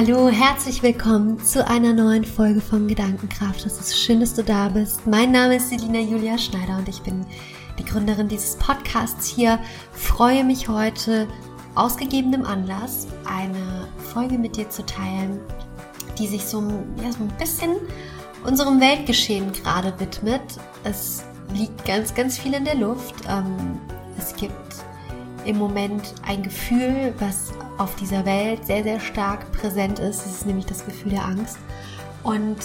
Hallo, herzlich willkommen zu einer neuen Folge von Gedankenkraft. Es ist schön, dass du da bist. Mein Name ist Selina Julia Schneider und ich bin die Gründerin dieses Podcasts hier. Freue mich heute aus gegebenem Anlass eine Folge mit dir zu teilen, die sich so, ja, so ein bisschen unserem Weltgeschehen gerade widmet. Es liegt ganz, ganz viel in der Luft. Ähm, es gibt im Moment ein Gefühl, was auf dieser Welt sehr, sehr stark präsent ist. Das ist nämlich das Gefühl der Angst. Und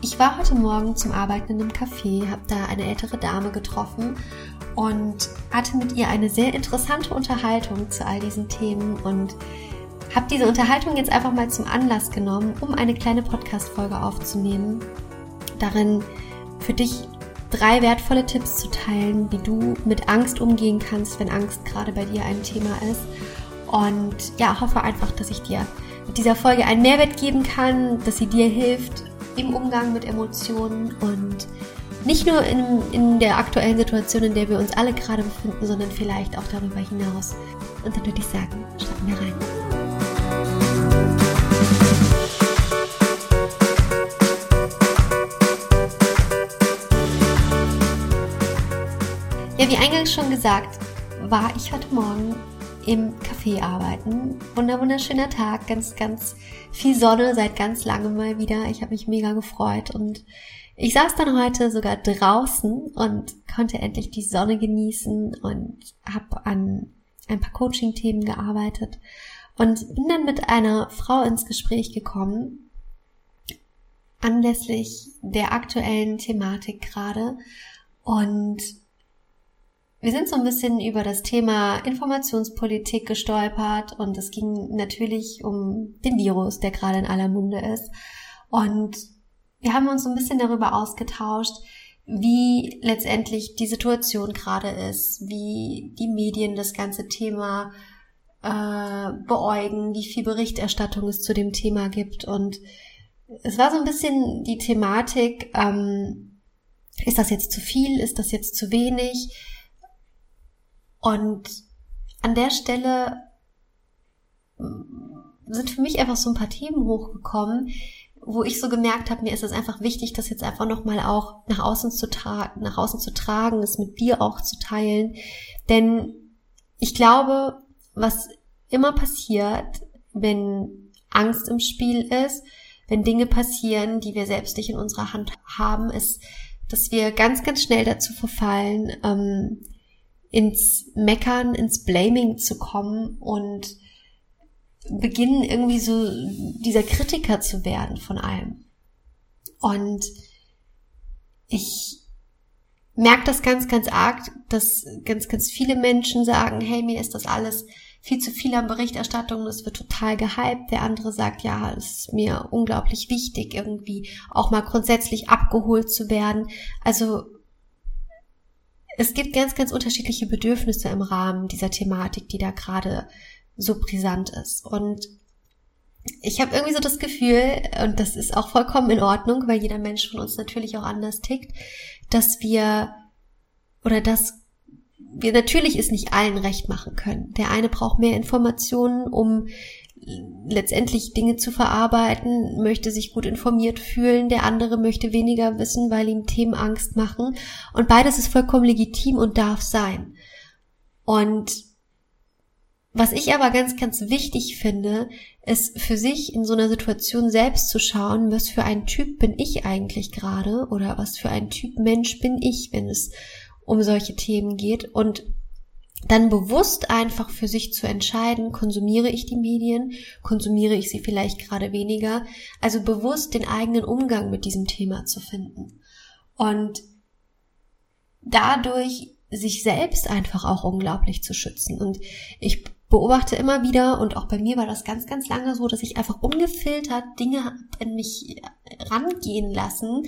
ich war heute Morgen zum Arbeiten in einem Café, habe da eine ältere Dame getroffen und hatte mit ihr eine sehr interessante Unterhaltung zu all diesen Themen und habe diese Unterhaltung jetzt einfach mal zum Anlass genommen, um eine kleine Podcast-Folge aufzunehmen. Darin für dich drei wertvolle Tipps zu teilen, wie du mit Angst umgehen kannst, wenn Angst gerade bei dir ein Thema ist. Und ja, hoffe einfach, dass ich dir mit dieser Folge einen Mehrwert geben kann, dass sie dir hilft im Umgang mit Emotionen und nicht nur in, in der aktuellen Situation, in der wir uns alle gerade befinden, sondern vielleicht auch darüber hinaus. Und dann würde ich sagen, starten wir rein. Ja, wie eingangs schon gesagt, war ich heute Morgen im Café arbeiten. Wunder, wunderschöner Tag, ganz, ganz viel Sonne seit ganz langem mal wieder. Ich habe mich mega gefreut und ich saß dann heute sogar draußen und konnte endlich die Sonne genießen und habe an ein paar Coaching-Themen gearbeitet und bin dann mit einer Frau ins Gespräch gekommen anlässlich der aktuellen Thematik gerade und wir sind so ein bisschen über das Thema Informationspolitik gestolpert und es ging natürlich um den Virus, der gerade in aller Munde ist. Und wir haben uns so ein bisschen darüber ausgetauscht, wie letztendlich die Situation gerade ist, wie die Medien das ganze Thema äh, beäugen, wie viel Berichterstattung es zu dem Thema gibt. Und es war so ein bisschen die Thematik, ähm, ist das jetzt zu viel, ist das jetzt zu wenig? Und an der Stelle sind für mich einfach so ein paar Themen hochgekommen, wo ich so gemerkt habe, mir ist es einfach wichtig, das jetzt einfach nochmal auch nach außen zu tragen, nach außen zu tragen, es mit dir auch zu teilen. Denn ich glaube, was immer passiert, wenn Angst im Spiel ist, wenn Dinge passieren, die wir selbst nicht in unserer Hand haben, ist, dass wir ganz, ganz schnell dazu verfallen, ähm, ins Meckern, ins Blaming zu kommen und beginnen irgendwie so dieser Kritiker zu werden von allem. Und ich merke das ganz, ganz arg, dass ganz, ganz viele Menschen sagen, hey, mir ist das alles viel zu viel an Berichterstattung, das wird total gehypt. Der andere sagt, ja, es ist mir unglaublich wichtig, irgendwie auch mal grundsätzlich abgeholt zu werden. Also es gibt ganz, ganz unterschiedliche Bedürfnisse im Rahmen dieser Thematik, die da gerade so brisant ist. Und ich habe irgendwie so das Gefühl, und das ist auch vollkommen in Ordnung, weil jeder Mensch von uns natürlich auch anders tickt, dass wir oder dass wir natürlich es nicht allen recht machen können. Der eine braucht mehr Informationen, um letztendlich Dinge zu verarbeiten, möchte sich gut informiert fühlen, der andere möchte weniger wissen, weil ihm Themen Angst machen. Und beides ist vollkommen legitim und darf sein. Und was ich aber ganz, ganz wichtig finde, ist für sich in so einer Situation selbst zu schauen, was für ein Typ bin ich eigentlich gerade oder was für ein Typ Mensch bin ich, wenn es um solche Themen geht und dann bewusst einfach für sich zu entscheiden, konsumiere ich die Medien, konsumiere ich sie vielleicht gerade weniger, also bewusst den eigenen Umgang mit diesem Thema zu finden und dadurch sich selbst einfach auch unglaublich zu schützen. Und ich beobachte immer wieder, und auch bei mir war das ganz, ganz lange so, dass ich einfach ungefiltert Dinge in mich rangehen lassen,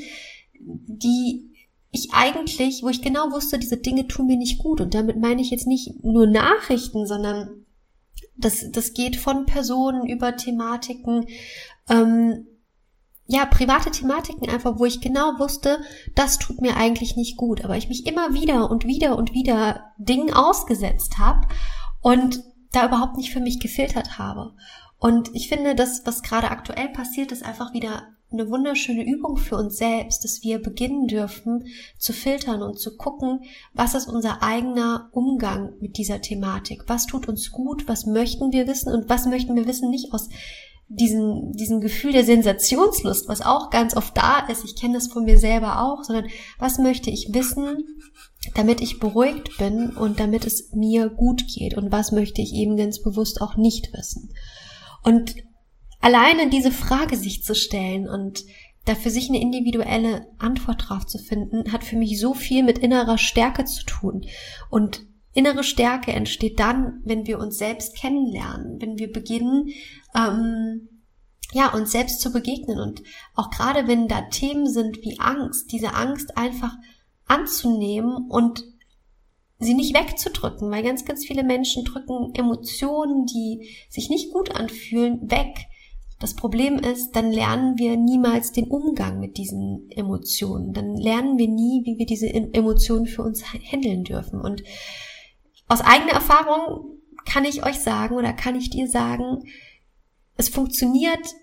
die ich eigentlich, wo ich genau wusste, diese Dinge tun mir nicht gut. Und damit meine ich jetzt nicht nur Nachrichten, sondern das, das geht von Personen über Thematiken, ähm, ja, private Thematiken einfach, wo ich genau wusste, das tut mir eigentlich nicht gut, aber ich mich immer wieder und wieder und wieder Dingen ausgesetzt habe und da überhaupt nicht für mich gefiltert habe. Und ich finde, das, was gerade aktuell passiert, ist einfach wieder eine wunderschöne Übung für uns selbst, dass wir beginnen dürfen zu filtern und zu gucken, was ist unser eigener Umgang mit dieser Thematik? Was tut uns gut? Was möchten wir wissen? Und was möchten wir wissen nicht aus diesem, diesem Gefühl der Sensationslust, was auch ganz oft da ist. Ich kenne das von mir selber auch, sondern was möchte ich wissen, damit ich beruhigt bin und damit es mir gut geht? Und was möchte ich eben ganz bewusst auch nicht wissen? Und alleine diese Frage sich zu stellen und da für sich eine individuelle Antwort drauf zu finden, hat für mich so viel mit innerer Stärke zu tun. Und innere Stärke entsteht dann, wenn wir uns selbst kennenlernen, wenn wir beginnen, ähm, ja, uns selbst zu begegnen. Und auch gerade wenn da Themen sind wie Angst, diese Angst einfach anzunehmen und sie nicht wegzudrücken, weil ganz, ganz viele Menschen drücken Emotionen, die sich nicht gut anfühlen, weg. Das Problem ist, dann lernen wir niemals den Umgang mit diesen Emotionen. Dann lernen wir nie, wie wir diese Emotionen für uns handeln dürfen. Und aus eigener Erfahrung kann ich euch sagen oder kann ich dir sagen, es funktioniert,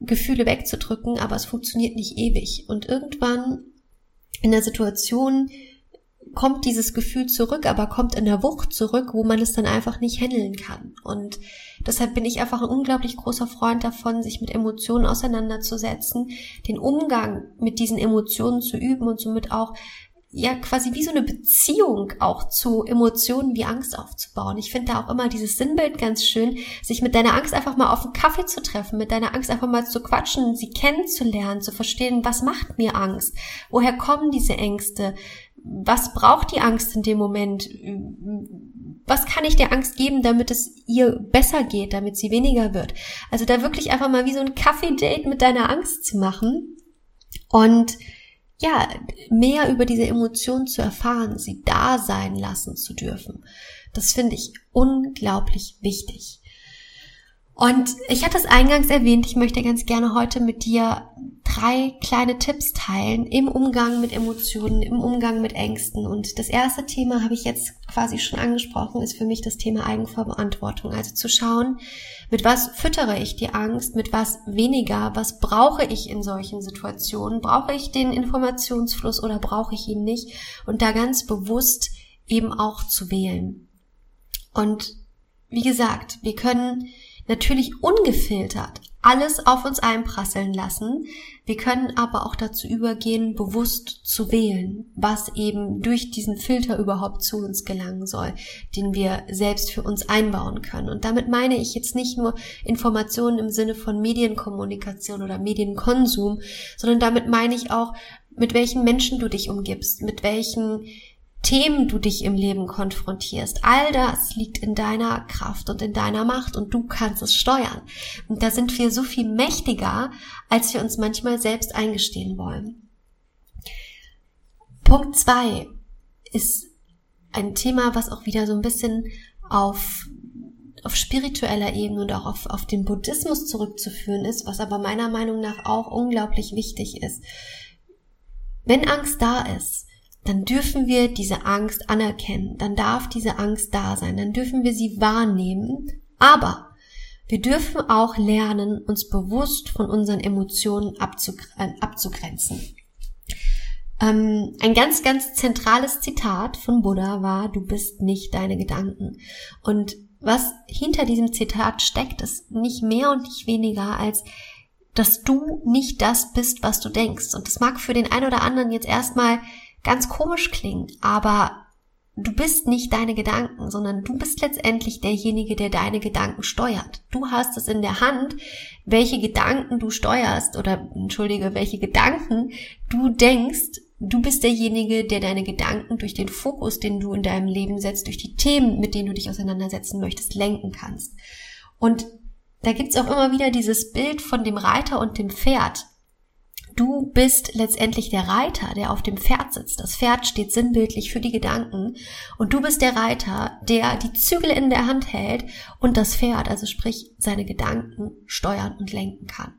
Gefühle wegzudrücken, aber es funktioniert nicht ewig. Und irgendwann in der Situation, kommt dieses Gefühl zurück, aber kommt in der Wucht zurück, wo man es dann einfach nicht handeln kann. Und deshalb bin ich einfach ein unglaublich großer Freund davon, sich mit Emotionen auseinanderzusetzen, den Umgang mit diesen Emotionen zu üben und somit auch ja quasi wie so eine Beziehung auch zu Emotionen wie Angst aufzubauen. Ich finde da auch immer dieses Sinnbild ganz schön, sich mit deiner Angst einfach mal auf einen Kaffee zu treffen, mit deiner Angst einfach mal zu quatschen, sie kennenzulernen, zu verstehen, was macht mir Angst? Woher kommen diese Ängste? Was braucht die Angst in dem Moment? Was kann ich der Angst geben, damit es ihr besser geht, damit sie weniger wird? Also da wirklich einfach mal wie so ein Kaffee-Date mit deiner Angst zu machen und ja, mehr über diese Emotionen zu erfahren, sie da sein lassen zu dürfen. Das finde ich unglaublich wichtig. Und ich hatte es eingangs erwähnt, ich möchte ganz gerne heute mit dir drei kleine Tipps teilen im Umgang mit Emotionen, im Umgang mit Ängsten. Und das erste Thema habe ich jetzt quasi schon angesprochen, ist für mich das Thema Eigenverantwortung. Also zu schauen, mit was füttere ich die Angst, mit was weniger, was brauche ich in solchen Situationen, brauche ich den Informationsfluss oder brauche ich ihn nicht und da ganz bewusst eben auch zu wählen. Und wie gesagt, wir können natürlich ungefiltert alles auf uns einprasseln lassen. Wir können aber auch dazu übergehen, bewusst zu wählen, was eben durch diesen Filter überhaupt zu uns gelangen soll, den wir selbst für uns einbauen können. Und damit meine ich jetzt nicht nur Informationen im Sinne von Medienkommunikation oder Medienkonsum, sondern damit meine ich auch, mit welchen Menschen du dich umgibst, mit welchen Themen du dich im Leben konfrontierst. All das liegt in deiner Kraft und in deiner Macht und du kannst es steuern. Und da sind wir so viel mächtiger, als wir uns manchmal selbst eingestehen wollen. Punkt zwei ist ein Thema, was auch wieder so ein bisschen auf auf spiritueller Ebene und auch auf, auf den Buddhismus zurückzuführen ist, was aber meiner Meinung nach auch unglaublich wichtig ist. Wenn Angst da ist, dann dürfen wir diese Angst anerkennen, dann darf diese Angst da sein, dann dürfen wir sie wahrnehmen, aber wir dürfen auch lernen, uns bewusst von unseren Emotionen äh, abzugrenzen. Ähm, ein ganz, ganz zentrales Zitat von Buddha war, du bist nicht deine Gedanken. Und was hinter diesem Zitat steckt, ist nicht mehr und nicht weniger als dass du nicht das bist, was du denkst. Und das mag für den einen oder anderen jetzt erstmal ganz komisch klingt, aber du bist nicht deine Gedanken, sondern du bist letztendlich derjenige, der deine Gedanken steuert. Du hast es in der Hand, welche Gedanken du steuerst oder entschuldige, welche Gedanken du denkst. Du bist derjenige, der deine Gedanken durch den Fokus, den du in deinem Leben setzt, durch die Themen, mit denen du dich auseinandersetzen möchtest, lenken kannst. Und da gibt's auch immer wieder dieses Bild von dem Reiter und dem Pferd. Du bist letztendlich der Reiter, der auf dem Pferd sitzt. Das Pferd steht sinnbildlich für die Gedanken und du bist der Reiter, der die Zügel in der Hand hält und das Pferd, also sprich seine Gedanken steuern und lenken kann.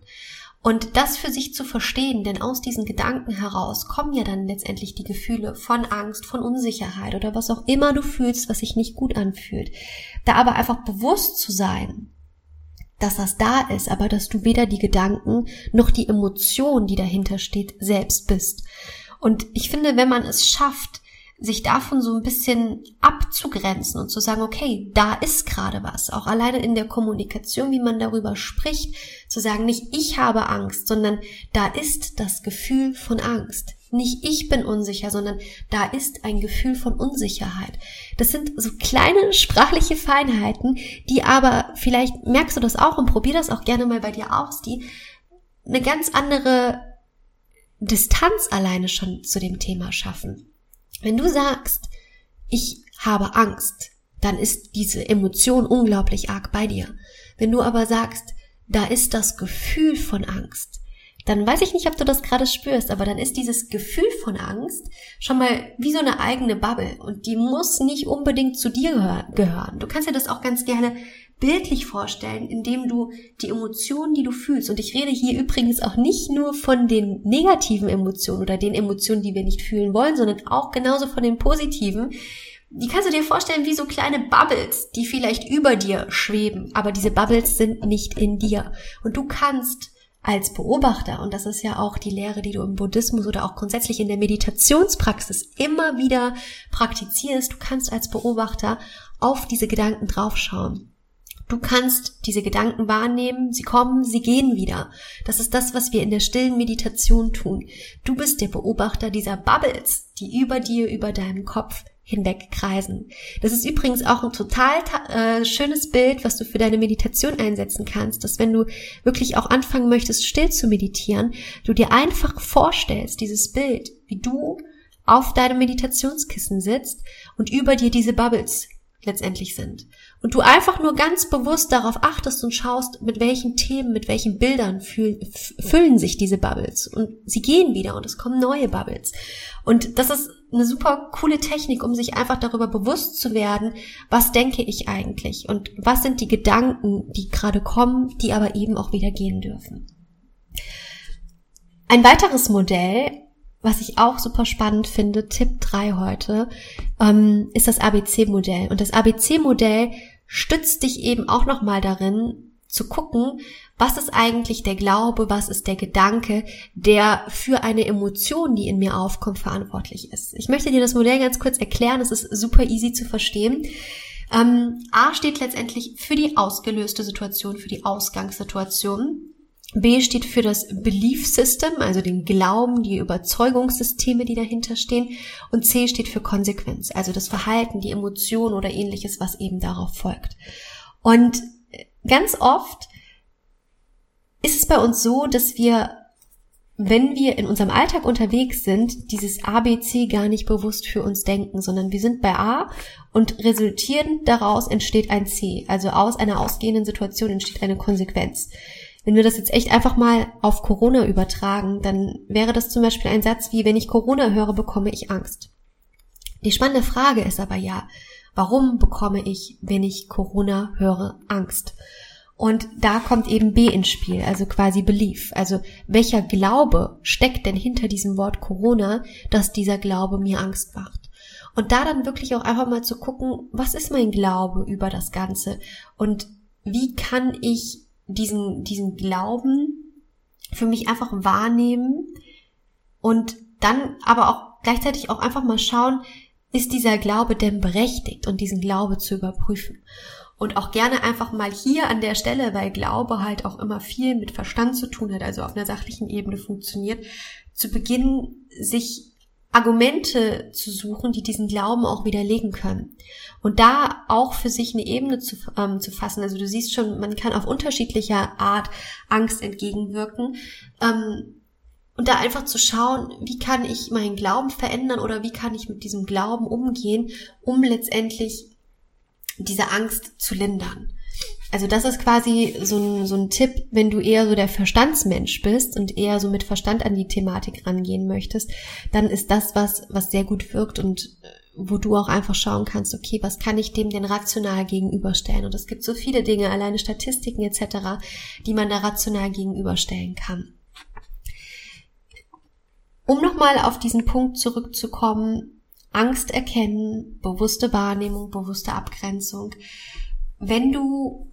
Und das für sich zu verstehen, denn aus diesen Gedanken heraus kommen ja dann letztendlich die Gefühle von Angst, von Unsicherheit oder was auch immer du fühlst, was sich nicht gut anfühlt. Da aber einfach bewusst zu sein, dass das da ist, aber dass du weder die Gedanken noch die Emotion, die dahinter steht, selbst bist. Und ich finde, wenn man es schafft, sich davon so ein bisschen abzugrenzen und zu sagen, okay, da ist gerade was. Auch alleine in der Kommunikation, wie man darüber spricht, zu sagen, nicht ich habe Angst, sondern da ist das Gefühl von Angst. Nicht ich bin unsicher, sondern da ist ein Gefühl von Unsicherheit. Das sind so kleine sprachliche Feinheiten, die aber, vielleicht merkst du das auch und probier das auch gerne mal bei dir aus, die eine ganz andere Distanz alleine schon zu dem Thema schaffen. Wenn du sagst, ich habe Angst, dann ist diese Emotion unglaublich arg bei dir. Wenn du aber sagst, da ist das Gefühl von Angst, dann weiß ich nicht, ob du das gerade spürst, aber dann ist dieses Gefühl von Angst schon mal wie so eine eigene Bubble und die muss nicht unbedingt zu dir gehören. Du kannst dir das auch ganz gerne bildlich vorstellen, indem du die Emotionen, die du fühlst, und ich rede hier übrigens auch nicht nur von den negativen Emotionen oder den Emotionen, die wir nicht fühlen wollen, sondern auch genauso von den positiven, die kannst du dir vorstellen wie so kleine Bubbles, die vielleicht über dir schweben, aber diese Bubbles sind nicht in dir. Und du kannst als Beobachter, und das ist ja auch die Lehre, die du im Buddhismus oder auch grundsätzlich in der Meditationspraxis immer wieder praktizierst, du kannst als Beobachter auf diese Gedanken draufschauen. Du kannst diese Gedanken wahrnehmen, sie kommen, sie gehen wieder. Das ist das, was wir in der stillen Meditation tun. Du bist der Beobachter dieser Bubbles, die über dir, über deinem Kopf hinweg kreisen. Das ist übrigens auch ein total äh, schönes Bild, was du für deine Meditation einsetzen kannst, dass wenn du wirklich auch anfangen möchtest, still zu meditieren, du dir einfach vorstellst, dieses Bild, wie du auf deinem Meditationskissen sitzt und über dir diese Bubbles letztendlich sind. Und du einfach nur ganz bewusst darauf achtest und schaust, mit welchen Themen, mit welchen Bildern füllen, füllen sich diese Bubbles. Und sie gehen wieder und es kommen neue Bubbles. Und das ist eine super coole Technik, um sich einfach darüber bewusst zu werden, was denke ich eigentlich und was sind die Gedanken, die gerade kommen, die aber eben auch wieder gehen dürfen. Ein weiteres Modell, was ich auch super spannend finde, Tipp 3 heute, ähm, ist das ABC-Modell. Und das ABC-Modell stützt dich eben auch nochmal darin, zu gucken, was ist eigentlich der Glaube, was ist der Gedanke, der für eine Emotion, die in mir aufkommt, verantwortlich ist. Ich möchte dir das Modell ganz kurz erklären, es ist super easy zu verstehen. Ähm, A steht letztendlich für die ausgelöste Situation, für die Ausgangssituation. B steht für das Belief System, also den Glauben, die Überzeugungssysteme, die dahinter stehen. Und C steht für Konsequenz, also das Verhalten, die Emotion oder ähnliches, was eben darauf folgt. Und ganz oft ist es bei uns so, dass wir, wenn wir in unserem Alltag unterwegs sind, dieses ABC gar nicht bewusst für uns denken, sondern wir sind bei A und resultierend daraus entsteht ein C. Also aus einer ausgehenden Situation entsteht eine Konsequenz. Wenn wir das jetzt echt einfach mal auf Corona übertragen, dann wäre das zum Beispiel ein Satz wie, wenn ich Corona höre, bekomme ich Angst. Die spannende Frage ist aber ja, warum bekomme ich, wenn ich Corona höre, Angst? Und da kommt eben B ins Spiel, also quasi Belief. Also welcher Glaube steckt denn hinter diesem Wort Corona, dass dieser Glaube mir Angst macht? Und da dann wirklich auch einfach mal zu gucken, was ist mein Glaube über das Ganze? Und wie kann ich diesen, diesen Glauben für mich einfach wahrnehmen und dann aber auch gleichzeitig auch einfach mal schauen, ist dieser Glaube denn berechtigt und diesen Glaube zu überprüfen. Und auch gerne einfach mal hier an der Stelle, weil Glaube halt auch immer viel mit Verstand zu tun hat, also auf einer sachlichen Ebene funktioniert, zu Beginn sich Argumente zu suchen, die diesen Glauben auch widerlegen können. Und da auch für sich eine Ebene zu, ähm, zu fassen. Also du siehst schon, man kann auf unterschiedlicher Art Angst entgegenwirken. Ähm, und da einfach zu schauen, wie kann ich meinen Glauben verändern oder wie kann ich mit diesem Glauben umgehen, um letztendlich diese Angst zu lindern. Also das ist quasi so ein, so ein Tipp, wenn du eher so der Verstandsmensch bist und eher so mit Verstand an die Thematik rangehen möchtest, dann ist das was, was sehr gut wirkt und äh, wo du auch einfach schauen kannst, okay, was kann ich dem denn rational gegenüberstellen? Und es gibt so viele Dinge, alleine Statistiken etc., die man da rational gegenüberstellen kann. Um nochmal auf diesen Punkt zurückzukommen, Angst erkennen, bewusste Wahrnehmung, bewusste Abgrenzung. Wenn du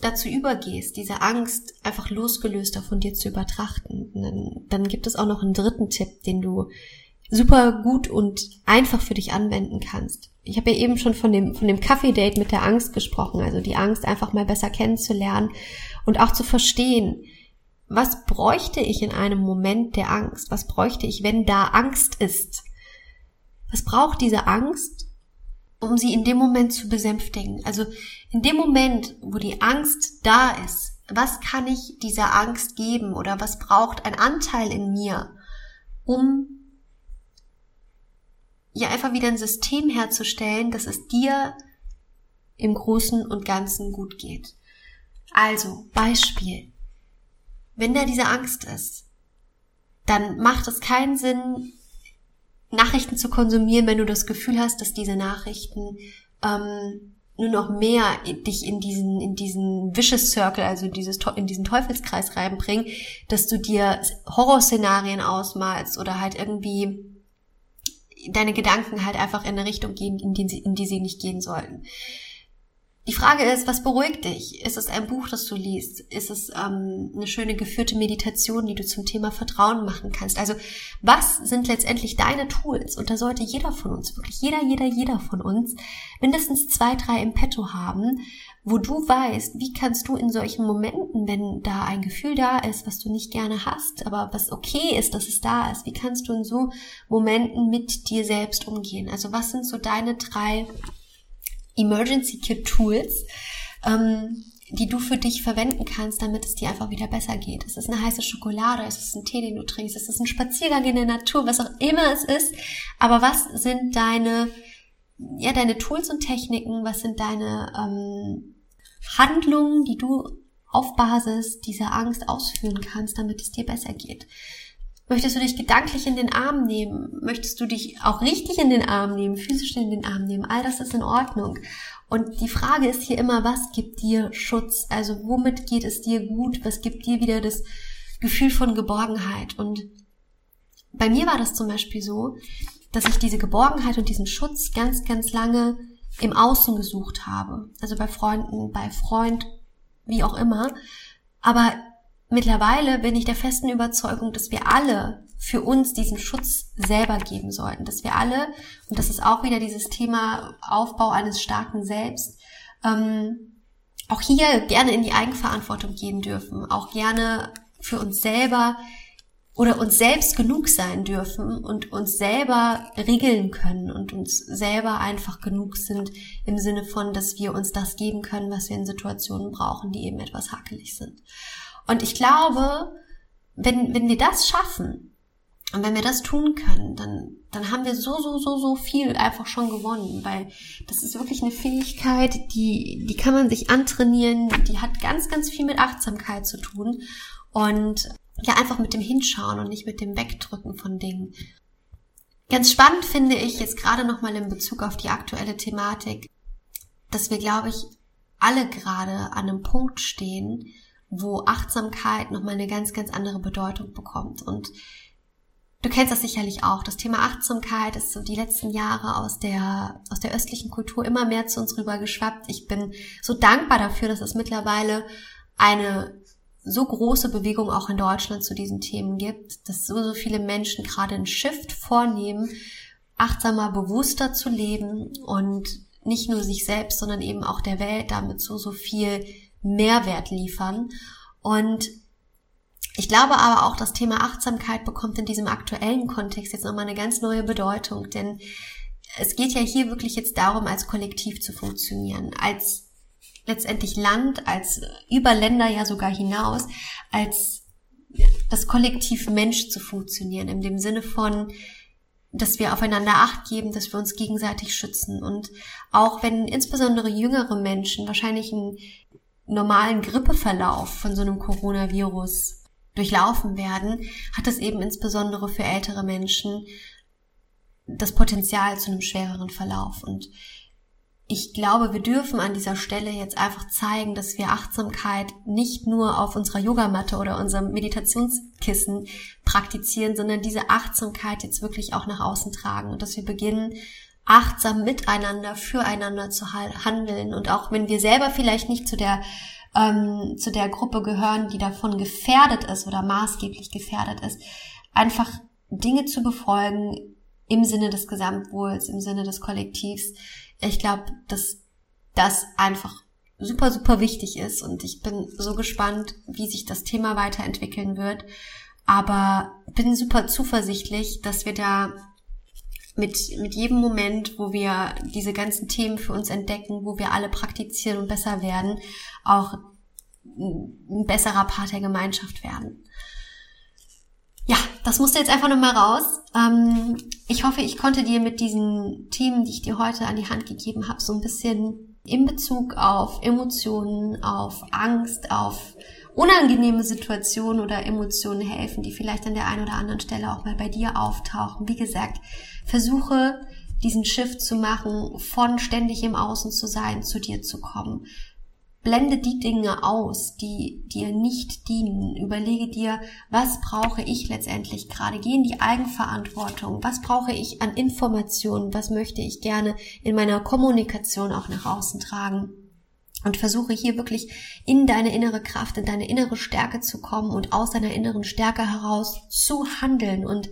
dazu übergehst, diese Angst einfach losgelöster von dir zu übertrachten, dann, dann gibt es auch noch einen dritten Tipp, den du super gut und einfach für dich anwenden kannst. Ich habe ja eben schon von dem, von dem Kaffee-Date mit der Angst gesprochen, also die Angst einfach mal besser kennenzulernen und auch zu verstehen, was bräuchte ich in einem Moment der Angst? Was bräuchte ich, wenn da Angst ist? Was braucht diese Angst, um sie in dem Moment zu besänftigen? Also in dem Moment, wo die Angst da ist, was kann ich dieser Angst geben oder was braucht ein Anteil in mir, um ja einfach wieder ein System herzustellen, dass es dir im Großen und Ganzen gut geht. Also, Beispiel. Wenn da diese Angst ist, dann macht es keinen Sinn, Nachrichten zu konsumieren, wenn du das Gefühl hast, dass diese Nachrichten ähm, nur noch mehr dich in diesen, in diesen Vicious Circle, also dieses, in diesen Teufelskreis reinbringen, dass du dir Horrorszenarien ausmalst oder halt irgendwie deine Gedanken halt einfach in eine Richtung gehen, in die, in die sie nicht gehen sollten. Die Frage ist, was beruhigt dich? Ist es ein Buch, das du liest? Ist es ähm, eine schöne geführte Meditation, die du zum Thema Vertrauen machen kannst? Also was sind letztendlich deine Tools? Und da sollte jeder von uns, wirklich jeder, jeder, jeder von uns mindestens zwei, drei im Petto haben, wo du weißt, wie kannst du in solchen Momenten, wenn da ein Gefühl da ist, was du nicht gerne hast, aber was okay ist, dass es da ist, wie kannst du in so Momenten mit dir selbst umgehen? Also was sind so deine drei Emergency Kit Tools, ähm, die du für dich verwenden kannst, damit es dir einfach wieder besser geht. Es ist eine heiße Schokolade, es ist ein Tee, den du trinkst, es ist ein Spaziergang in der Natur, was auch immer es ist. Aber was sind deine, ja, deine Tools und Techniken? Was sind deine ähm, Handlungen, die du auf Basis dieser Angst ausführen kannst, damit es dir besser geht? Möchtest du dich gedanklich in den Arm nehmen? Möchtest du dich auch richtig in den Arm nehmen, physisch in den Arm nehmen? All das ist in Ordnung. Und die Frage ist hier immer, was gibt dir Schutz? Also womit geht es dir gut? Was gibt dir wieder das Gefühl von Geborgenheit? Und bei mir war das zum Beispiel so, dass ich diese Geborgenheit und diesen Schutz ganz, ganz lange im Außen gesucht habe. Also bei Freunden, bei Freund, wie auch immer. Aber Mittlerweile bin ich der festen Überzeugung, dass wir alle für uns diesen Schutz selber geben sollten, dass wir alle, und das ist auch wieder dieses Thema Aufbau eines starken Selbst, ähm, auch hier gerne in die Eigenverantwortung gehen dürfen, auch gerne für uns selber oder uns selbst genug sein dürfen und uns selber regeln können und uns selber einfach genug sind im Sinne von, dass wir uns das geben können, was wir in Situationen brauchen, die eben etwas hakelig sind. Und ich glaube, wenn, wenn wir das schaffen und wenn wir das tun können, dann, dann haben wir so, so, so, so viel einfach schon gewonnen, weil das ist wirklich eine Fähigkeit, die, die kann man sich antrainieren, die hat ganz, ganz viel mit Achtsamkeit zu tun und ja, einfach mit dem Hinschauen und nicht mit dem Wegdrücken von Dingen. Ganz spannend finde ich jetzt gerade nochmal in Bezug auf die aktuelle Thematik, dass wir, glaube ich, alle gerade an einem Punkt stehen, wo Achtsamkeit nochmal eine ganz, ganz andere Bedeutung bekommt. Und du kennst das sicherlich auch. Das Thema Achtsamkeit ist so die letzten Jahre aus der, aus der östlichen Kultur immer mehr zu uns rüber geschwappt. Ich bin so dankbar dafür, dass es mittlerweile eine so große Bewegung auch in Deutschland zu diesen Themen gibt, dass so, so viele Menschen gerade einen Shift vornehmen, achtsamer, bewusster zu leben und nicht nur sich selbst, sondern eben auch der Welt damit so, so viel Mehrwert liefern. Und ich glaube aber auch, das Thema Achtsamkeit bekommt in diesem aktuellen Kontext jetzt nochmal eine ganz neue Bedeutung, denn es geht ja hier wirklich jetzt darum, als Kollektiv zu funktionieren, als letztendlich Land, als über Länder ja sogar hinaus, als das Kollektiv Mensch zu funktionieren, in dem Sinne von, dass wir aufeinander Acht geben, dass wir uns gegenseitig schützen. Und auch wenn insbesondere jüngere Menschen wahrscheinlich ein normalen Grippeverlauf von so einem Coronavirus durchlaufen werden, hat es eben insbesondere für ältere Menschen das Potenzial zu einem schwereren Verlauf. Und ich glaube, wir dürfen an dieser Stelle jetzt einfach zeigen, dass wir Achtsamkeit nicht nur auf unserer Yogamatte oder unserem Meditationskissen praktizieren, sondern diese Achtsamkeit jetzt wirklich auch nach außen tragen und dass wir beginnen, achtsam miteinander, füreinander zu handeln. Und auch wenn wir selber vielleicht nicht zu der ähm, zu der Gruppe gehören, die davon gefährdet ist oder maßgeblich gefährdet ist, einfach Dinge zu befolgen im Sinne des Gesamtwohls, im Sinne des Kollektivs. Ich glaube, dass das einfach super, super wichtig ist und ich bin so gespannt, wie sich das Thema weiterentwickeln wird. Aber bin super zuversichtlich, dass wir da mit, mit jedem Moment, wo wir diese ganzen Themen für uns entdecken, wo wir alle praktizieren und besser werden, auch ein besserer Part der Gemeinschaft werden. Ja, das musste jetzt einfach nochmal raus. Ähm, ich hoffe, ich konnte dir mit diesen Themen, die ich dir heute an die Hand gegeben habe, so ein bisschen in Bezug auf Emotionen, auf Angst, auf unangenehme Situationen oder Emotionen helfen, die vielleicht an der einen oder anderen Stelle auch mal bei dir auftauchen. Wie gesagt, versuche diesen Shift zu machen, von ständig im Außen zu sein, zu dir zu kommen. Blende die Dinge aus, die dir nicht dienen. Überlege dir, was brauche ich letztendlich gerade? Geh in die Eigenverantwortung. Was brauche ich an Informationen? Was möchte ich gerne in meiner Kommunikation auch nach außen tragen? Und versuche hier wirklich in deine innere Kraft, in deine innere Stärke zu kommen und aus deiner inneren Stärke heraus zu handeln und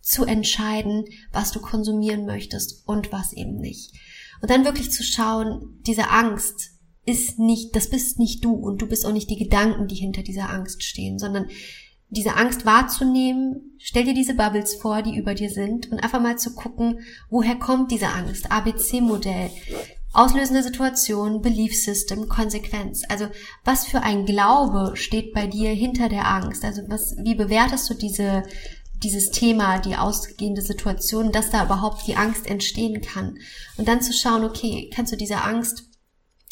zu entscheiden, was du konsumieren möchtest und was eben nicht. Und dann wirklich zu schauen, diese Angst, ist nicht, das bist nicht du und du bist auch nicht die Gedanken, die hinter dieser Angst stehen, sondern diese Angst wahrzunehmen, stell dir diese Bubbles vor, die über dir sind und einfach mal zu gucken, woher kommt diese Angst? ABC-Modell. Auslösende Situation, Belief System, Konsequenz. Also was für ein Glaube steht bei dir hinter der Angst? Also was, wie bewertest du diese, dieses Thema, die ausgehende Situation, dass da überhaupt die Angst entstehen kann? Und dann zu schauen, okay, kannst du diese Angst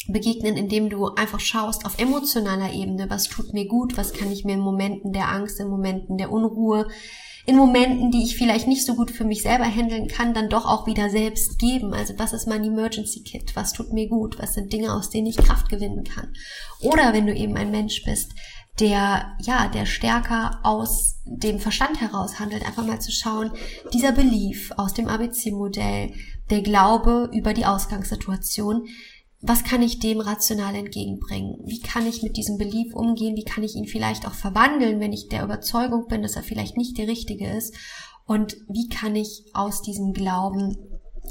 begegnen, indem du einfach schaust auf emotionaler Ebene, was tut mir gut, was kann ich mir in Momenten der Angst, in Momenten der Unruhe, in Momenten, die ich vielleicht nicht so gut für mich selber handeln kann, dann doch auch wieder selbst geben. Also was ist mein Emergency Kit? Was tut mir gut? Was sind Dinge, aus denen ich Kraft gewinnen kann? Oder wenn du eben ein Mensch bist, der, ja, der stärker aus dem Verstand heraus handelt, einfach mal zu schauen, dieser Belief aus dem ABC-Modell, der Glaube über die Ausgangssituation, was kann ich dem rational entgegenbringen? Wie kann ich mit diesem Belief umgehen? Wie kann ich ihn vielleicht auch verwandeln, wenn ich der Überzeugung bin, dass er vielleicht nicht der richtige ist? Und wie kann ich aus diesem Glauben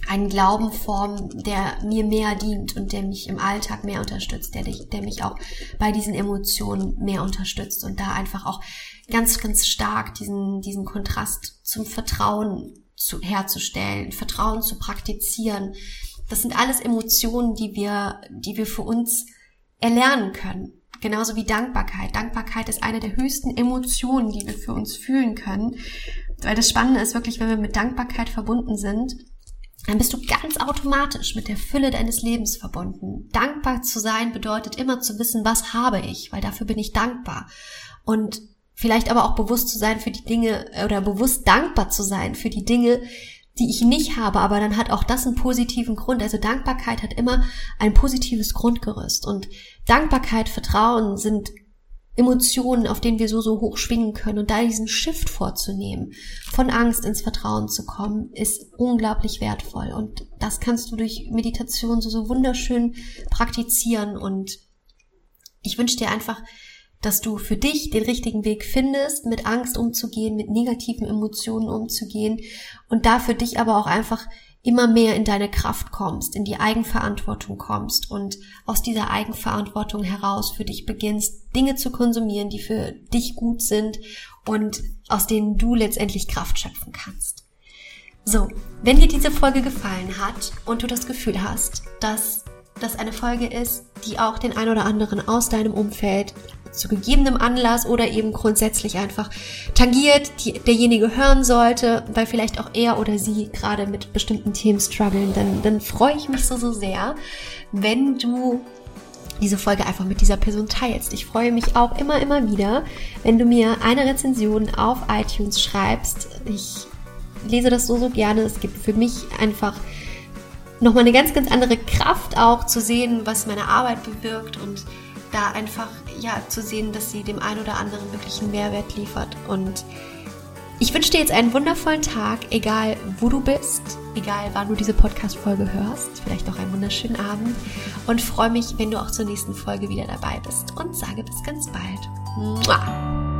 einen Glauben formen, der mir mehr dient und der mich im Alltag mehr unterstützt, der, der mich auch bei diesen Emotionen mehr unterstützt und da einfach auch ganz, ganz stark diesen, diesen Kontrast zum Vertrauen zu, herzustellen, Vertrauen zu praktizieren, das sind alles Emotionen, die wir, die wir für uns erlernen können. Genauso wie Dankbarkeit. Dankbarkeit ist eine der höchsten Emotionen, die wir für uns fühlen können. Weil das Spannende ist wirklich, wenn wir mit Dankbarkeit verbunden sind, dann bist du ganz automatisch mit der Fülle deines Lebens verbunden. Dankbar zu sein bedeutet immer zu wissen, was habe ich, weil dafür bin ich dankbar. Und vielleicht aber auch bewusst zu sein für die Dinge oder bewusst dankbar zu sein für die Dinge, die ich nicht habe, aber dann hat auch das einen positiven Grund. Also Dankbarkeit hat immer ein positives Grundgerüst und Dankbarkeit, Vertrauen sind Emotionen, auf denen wir so, so hoch schwingen können. Und da diesen Shift vorzunehmen, von Angst ins Vertrauen zu kommen, ist unglaublich wertvoll. Und das kannst du durch Meditation so, so wunderschön praktizieren. Und ich wünsche dir einfach, dass du für dich den richtigen Weg findest, mit Angst umzugehen, mit negativen Emotionen umzugehen und da für dich aber auch einfach immer mehr in deine Kraft kommst, in die Eigenverantwortung kommst und aus dieser Eigenverantwortung heraus für dich beginnst, Dinge zu konsumieren, die für dich gut sind und aus denen du letztendlich Kraft schöpfen kannst. So, wenn dir diese Folge gefallen hat und du das Gefühl hast, dass das eine Folge ist, die auch den ein oder anderen aus deinem Umfeld zu gegebenem Anlass oder eben grundsätzlich einfach tangiert, die derjenige hören sollte, weil vielleicht auch er oder sie gerade mit bestimmten Themen strugglen, dann, dann freue ich mich so, so sehr, wenn du diese Folge einfach mit dieser Person teilst. Ich freue mich auch immer, immer wieder, wenn du mir eine Rezension auf iTunes schreibst. Ich lese das so, so gerne. Es gibt für mich einfach nochmal eine ganz, ganz andere Kraft auch zu sehen, was meine Arbeit bewirkt und da einfach ja zu sehen, dass sie dem einen oder anderen wirklich einen Mehrwert liefert. Und ich wünsche dir jetzt einen wundervollen Tag, egal wo du bist, egal wann du diese Podcast-Folge hörst. Vielleicht auch einen wunderschönen Abend und freue mich, wenn du auch zur nächsten Folge wieder dabei bist und sage bis ganz bald. Mua.